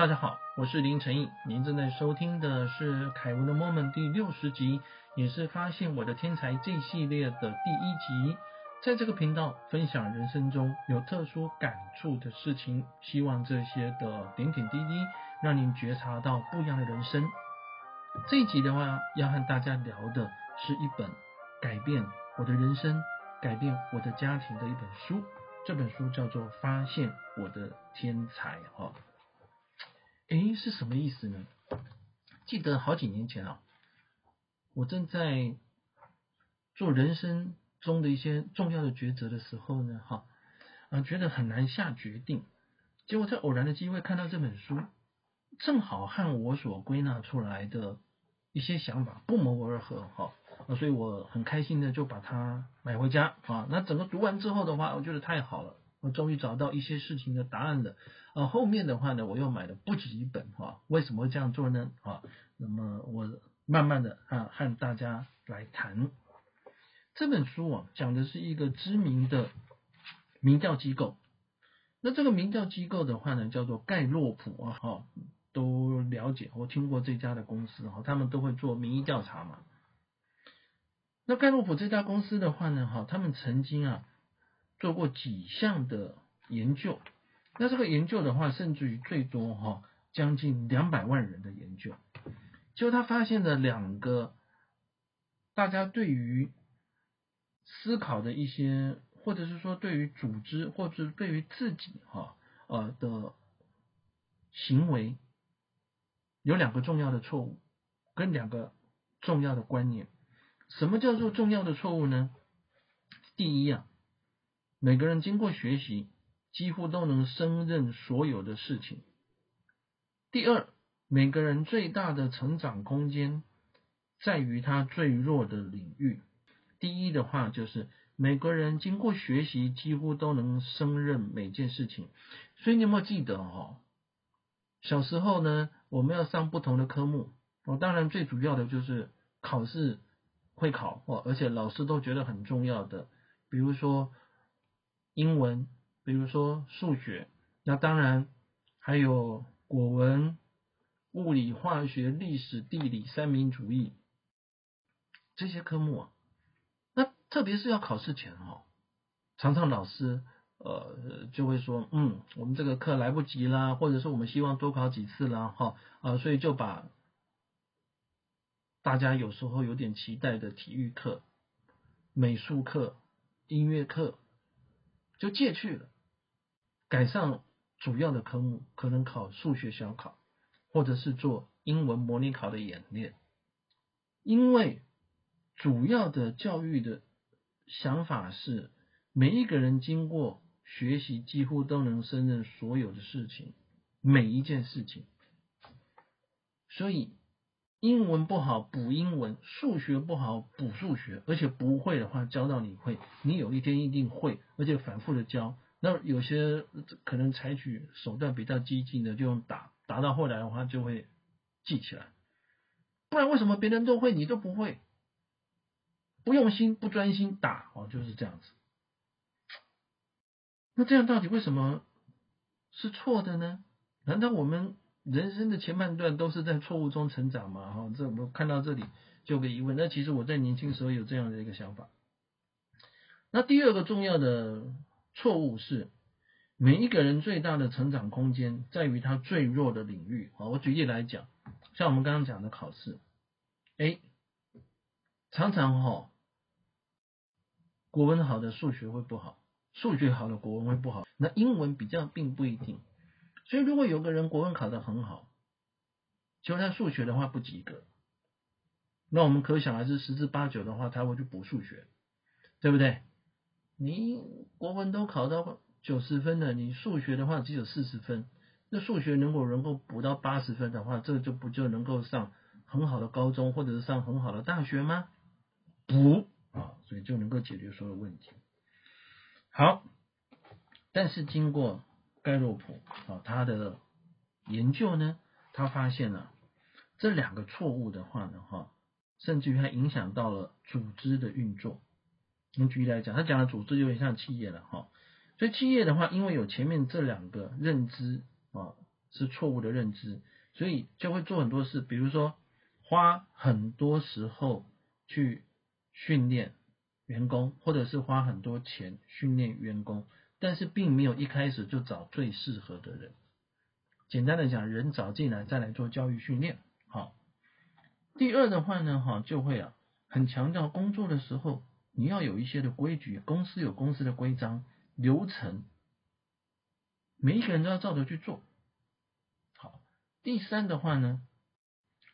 大家好，我是林晨毅，您正在收听的是凯文的 moment 第六十集，也是发现我的天才这系列的第一集。在这个频道分享人生中有特殊感触的事情，希望这些的点点滴滴让您觉察到不一样的人生。这一集的话，要和大家聊的是一本改变我的人生、改变我的家庭的一本书。这本书叫做《发现我的天才》哈。诶，是什么意思呢？记得好几年前啊，我正在做人生中的一些重要的抉择的时候呢，哈啊，觉得很难下决定。结果在偶然的机会看到这本书，正好和我所归纳出来的一些想法不谋而合，哈啊，所以我很开心的就把它买回家啊。那整个读完之后的话，我觉得太好了。我终于找到一些事情的答案了啊！后面的话呢，我又买了不止一本哈。为什么会这样做呢？啊，那么我慢慢的啊和大家来谈这本书啊，讲的是一个知名的民调机构。那这个民调机构的话呢，叫做盖洛普啊，哈，都了解，我听过这家的公司哈，他们都会做民意调查嘛。那盖洛普这家公司的话呢，哈，他们曾经啊。做过几项的研究，那这个研究的话，甚至于最多哈，将近两百万人的研究，就他发现了两个大家对于思考的一些，或者是说对于组织，或者是对于自己哈呃的行为，有两个重要的错误，跟两个重要的观念。什么叫做重要的错误呢？第一啊。每个人经过学习，几乎都能胜任所有的事情。第二，每个人最大的成长空间在于他最弱的领域。第一的话，就是每个人经过学习，几乎都能胜任每件事情。所以你有没有记得哦？小时候呢，我们要上不同的科目，哦，当然最主要的就是考试会考哦，而且老师都觉得很重要的，比如说。英文，比如说数学，那当然还有国文、物理、化学、历史、地理、三民主义这些科目啊。那特别是要考试前哦，常常老师呃就会说，嗯，我们这个课来不及啦，或者是我们希望多考几次啦，哈啊，所以就把大家有时候有点期待的体育课、美术课、音乐课。就借去了，改上主要的科目，可能考数学小考，或者是做英文模拟考的演练。因为主要的教育的想法是，每一个人经过学习，几乎都能胜任所有的事情，每一件事情。所以。英文不好补英文，数学不好补数学，而且不会的话教到你会，你有一天一定会，而且反复的教。那有些可能采取手段比较激进的，就用打，打到后来的话就会记起来。不然为什么别人都会，你都不会？不用心不专心打哦，就是这样子。那这样到底为什么是错的呢？难道我们？人生的前半段都是在错误中成长嘛？哈，这我看到这里就有个疑问。那其实我在年轻时候有这样的一个想法。那第二个重要的错误是，每一个人最大的成长空间在于他最弱的领域。啊，我举例来讲，像我们刚刚讲的考试，哎，常常哈，国文好的数学会不好，数学好的国文会不好，那英文比较并不一定。所以，如果有个人国文考得很好，就他数学的话不及格，那我们可想而知，十之八九的话他会去补数学，对不对？你国文都考到九十分了，你数学的话只有四十分，那数学如果能够补到八十分的话，这就不就能够上很好的高中，或者是上很好的大学吗？补啊，所以就能够解决所有问题。好，但是经过。盖洛普啊，他的研究呢，他发现了这两个错误的话呢，哈，甚至于还影响到了组织的运作。我们举例来讲，他讲的组织有点像企业了，哈。所以企业的话，因为有前面这两个认知啊是错误的认知，所以就会做很多事，比如说花很多时候去训练员工，或者是花很多钱训练员工，但是并没有一开始就找最适合的人。简单的讲，人找进来再来做教育训练，好。第二的话呢，哈，就会啊，很强调工作的时候你要有一些的规矩，公司有公司的规章流程，每一个人都要照着去做。好，第三的话呢，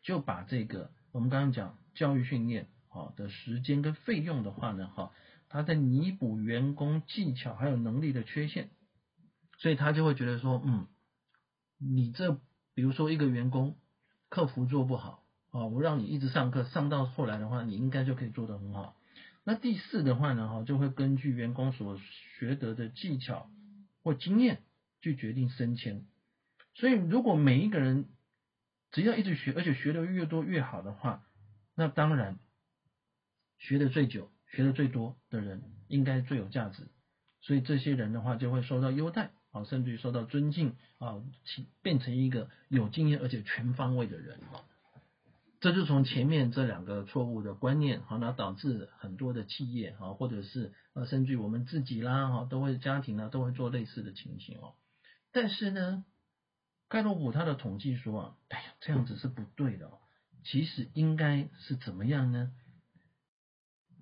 就把这个我们刚刚讲教育训练好的时间跟费用的话呢，哈，他在弥补员工技巧还有能力的缺陷，所以他就会觉得说，嗯。你这比如说一个员工客服做不好啊，我让你一直上课，上到后来的话，你应该就可以做得很好。那第四的话呢，哈，就会根据员工所学得的技巧或经验去决定升迁。所以如果每一个人只要一直学，而且学的越多越好的话，那当然学的最久、学的最多的人应该最有价值。所以这些人的话就会受到优待。啊，甚至于受到尊敬啊，变成一个有经验而且全方位的人啊，这就从前面这两个错误的观念，好，那导致很多的企业啊，或者是呃，甚至于我们自己啦，哈，都会家庭呢都会做类似的情形哦。但是呢，盖洛普他的统计说啊，哎呀，这样子是不对的，其实应该是怎么样呢？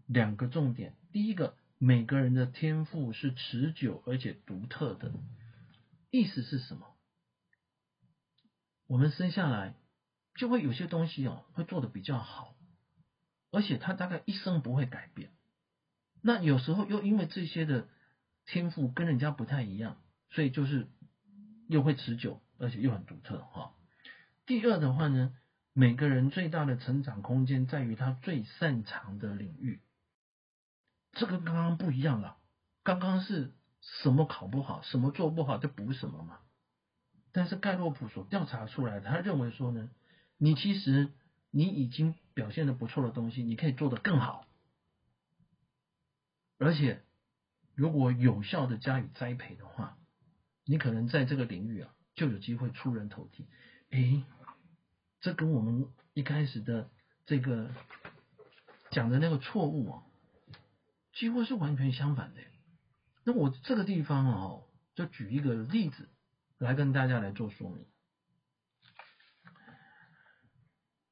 两个重点，第一个，每个人的天赋是持久而且独特的。意思是什么？我们生下来就会有些东西哦，会做的比较好，而且他大概一生不会改变。那有时候又因为这些的天赋跟人家不太一样，所以就是又会持久，而且又很独特哈。第二的话呢，每个人最大的成长空间在于他最擅长的领域，这个刚刚不一样了，刚刚是。什么考不好，什么做不好就补什么嘛。但是盖洛普所调查出来的，他认为说呢，你其实你已经表现的不错的东西，你可以做得更好，而且如果有效的加以栽培的话，你可能在这个领域啊就有机会出人头地。诶，这跟我们一开始的这个讲的那个错误啊，几乎是完全相反的。那我这个地方哦，就举一个例子来跟大家来做说明。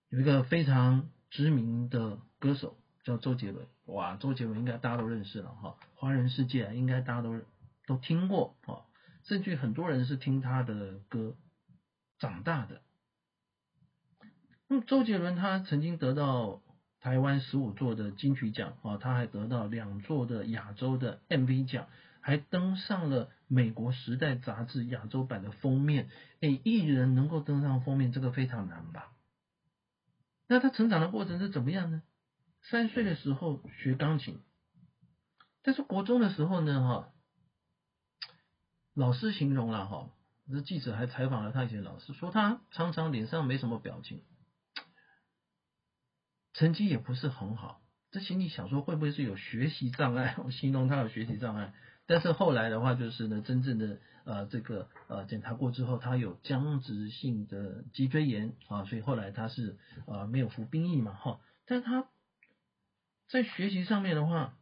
有一个非常知名的歌手叫周杰伦，哇，周杰伦应该大家都认识了哈，华人世界应该大家都都听过啊，甚至很多人是听他的歌长大的。那么周杰伦他曾经得到。台湾十五座的金曲奖啊，他还得到两座的亚洲的 MV 奖，还登上了美国时代杂志亚洲版的封面。哎，艺人能够登上封面，这个非常难吧？那他成长的过程是怎么样呢？三岁的时候学钢琴，但是国中的时候呢，哈，老师形容了哈，这记者还采访了他以前老师，说他常常脸上没什么表情。成绩也不是很好，这心里想说会不会是有学习障碍？我形容他有学习障碍，但是后来的话就是呢，真正的呃这个呃检查过之后，他有僵直性的脊椎炎啊，所以后来他是呃没有服兵役嘛哈，但他在学习上面的话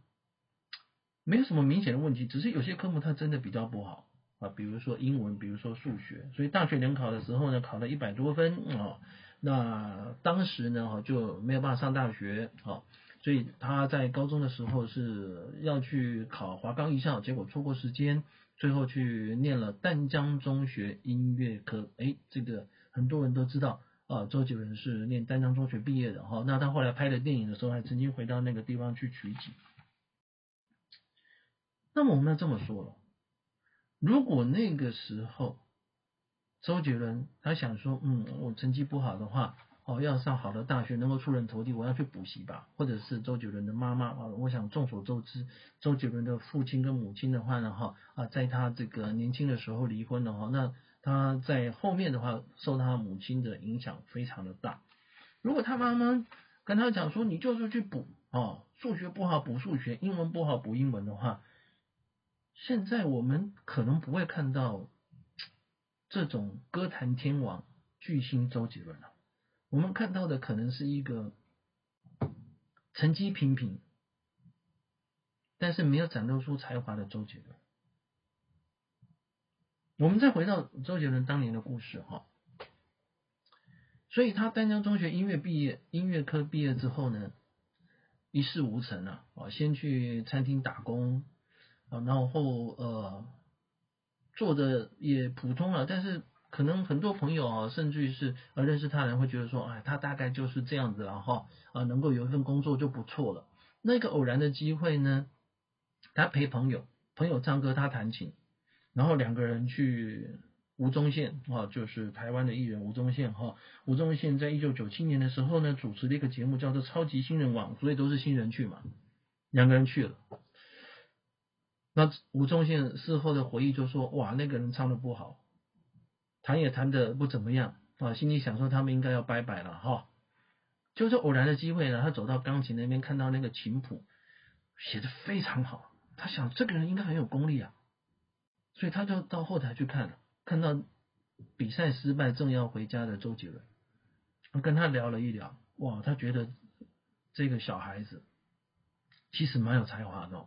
没有什么明显的问题，只是有些科目他真的比较不好。啊，比如说英文，比如说数学，所以大学联考的时候呢，考了一百多分啊。那当时呢，就没有办法上大学，啊，所以他在高中的时候是要去考华冈艺校，结果错过时间，最后去念了淡江中学音乐科。哎，这个很多人都知道啊，周杰伦是念淡江中学毕业的，哈。那他后来拍的电影的时候，还曾经回到那个地方去取景。那么我们要这么说了，如果那个时候，周杰伦他想说，嗯，我成绩不好的话，哦，要上好的大学，能够出人头地，我要去补习吧。或者是周杰伦的妈妈啊，我想众所周知，周杰伦的父亲跟母亲的话呢，哈啊，在他这个年轻的时候离婚了哈，那他在后面的话，受他母亲的影响非常的大。如果他妈妈跟他讲说，你就是去补哦，数学不好补数学，英文不好补英文的话，现在我们可能不会看到。这种歌坛天王巨星周杰伦了。我们看到的可能是一个成绩平平，但是没有展露出才华的周杰伦。我们再回到周杰伦当年的故事哈，所以他丹江中学音乐毕业，音乐科毕业之后呢，一事无成啊，啊，先去餐厅打工啊，然后呃，做的也普通了，但是。可能很多朋友啊，甚至于是呃认识他人会觉得说，哎，他大概就是这样子了哈，啊，能够有一份工作就不错了。那个偶然的机会呢，他陪朋友，朋友唱歌，他弹琴，然后两个人去吴宗宪啊，就是台湾的艺人吴宗宪哈。吴宗宪在一九九七年的时候呢，主持了一个节目叫做《超级新人网》，所以都是新人去嘛，两个人去了。那吴宗宪事后的回忆就说，哇，那个人唱的不好。弹也弹的不怎么样啊，心里想说他们应该要拜拜了哈。就是偶然的机会呢，他走到钢琴那边，看到那个琴谱写的非常好，他想这个人应该很有功力啊，所以他就到后台去看了，看到比赛失败正要回家的周杰伦，跟他聊了一聊，哇，他觉得这个小孩子其实蛮有才华的。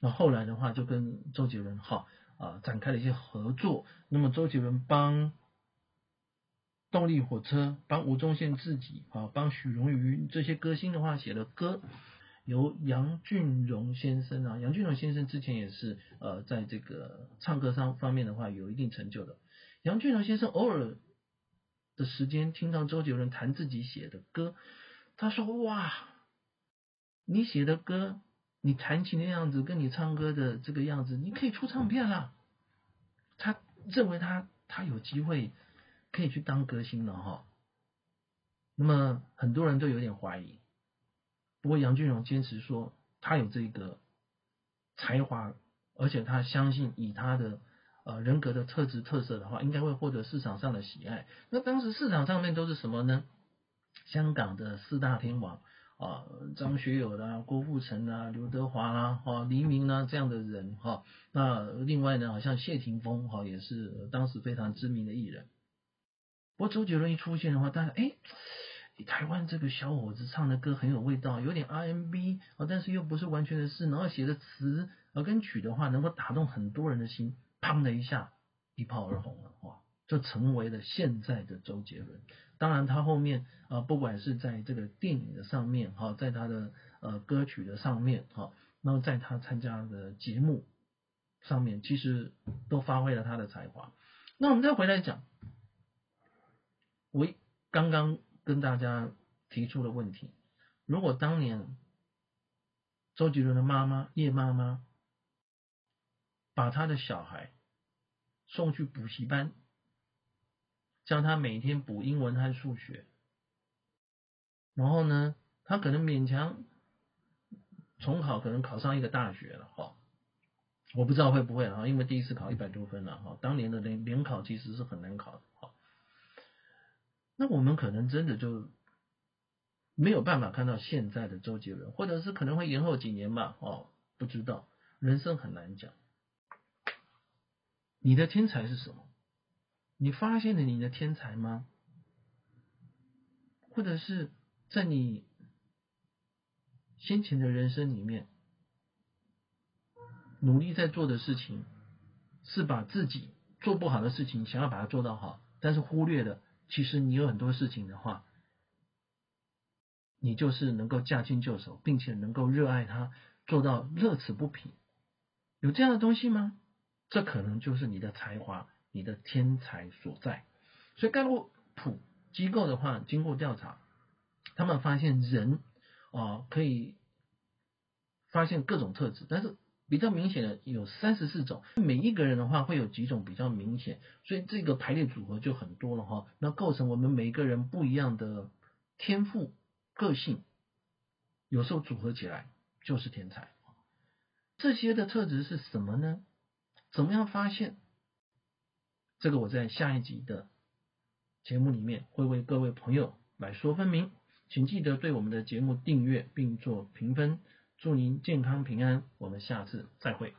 那后来的话，就跟周杰伦哈。啊，展开了一些合作。那么周杰伦帮动力火车、帮吴宗宪自己啊、帮许荣瑜这些歌星的话写了歌，由杨俊荣先生啊，杨俊荣先生之前也是呃在这个唱歌上方面的话有一定成就的。杨俊荣先生偶尔的时间听到周杰伦弹自己写的歌，他说：“哇，你写的歌。”你弹琴的样子，跟你唱歌的这个样子，你可以出唱片了。他认为他他有机会可以去当歌星了哈。那么很多人都有点怀疑，不过杨俊荣坚持说他有这个才华，而且他相信以他的呃人格的特质特色的话，应该会获得市场上的喜爱。那当时市场上面都是什么呢？香港的四大天王。啊，张学友啦，郭富城啦，刘德华啦，哈，黎明啦这样的人哈。那另外呢，好像谢霆锋哈也是当时非常知名的艺人。不过周杰伦一出现的话，大家哎，台湾这个小伙子唱的歌很有味道，有点 R&B 啊，但是又不是完全的是，然后写的词啊跟曲的话，能够打动很多人的心，砰的一下一炮而红了，哇，就成为了现在的周杰伦。当然，他后面啊，不管是在这个电影的上面哈，在他的呃歌曲的上面哈，然后在他参加的节目上面，其实都发挥了他的才华。那我们再回来讲，我刚刚跟大家提出的问题：如果当年周杰伦的妈妈叶妈妈把他的小孩送去补习班。叫他每天补英文和数学，然后呢，他可能勉强重考，可能考上一个大学了哈。我不知道会不会哈，因为第一次考一百多分了哈。当年的联联考其实是很难考的哈。那我们可能真的就没有办法看到现在的周杰伦，或者是可能会延后几年吧哦，不知道，人生很难讲。你的天才是什么？你发现了你的天才吗？或者是在你先前的人生里面，努力在做的事情，是把自己做不好的事情想要把它做到好，但是忽略了，其实你有很多事情的话，你就是能够驾轻就熟，并且能够热爱它，做到乐此不疲。有这样的东西吗？这可能就是你的才华。你的天才所在，所以盖洛普机构的话，经过调查，他们发现人啊可以发现各种特质，但是比较明显的有三十四种，每一个人的话会有几种比较明显，所以这个排列组合就很多了哈。那构成我们每一个人不一样的天赋个性，有时候组合起来就是天才。这些的特质是什么呢？怎么样发现？这个我在下一集的节目里面会为各位朋友来说分明，请记得对我们的节目订阅并做评分，祝您健康平安，我们下次再会。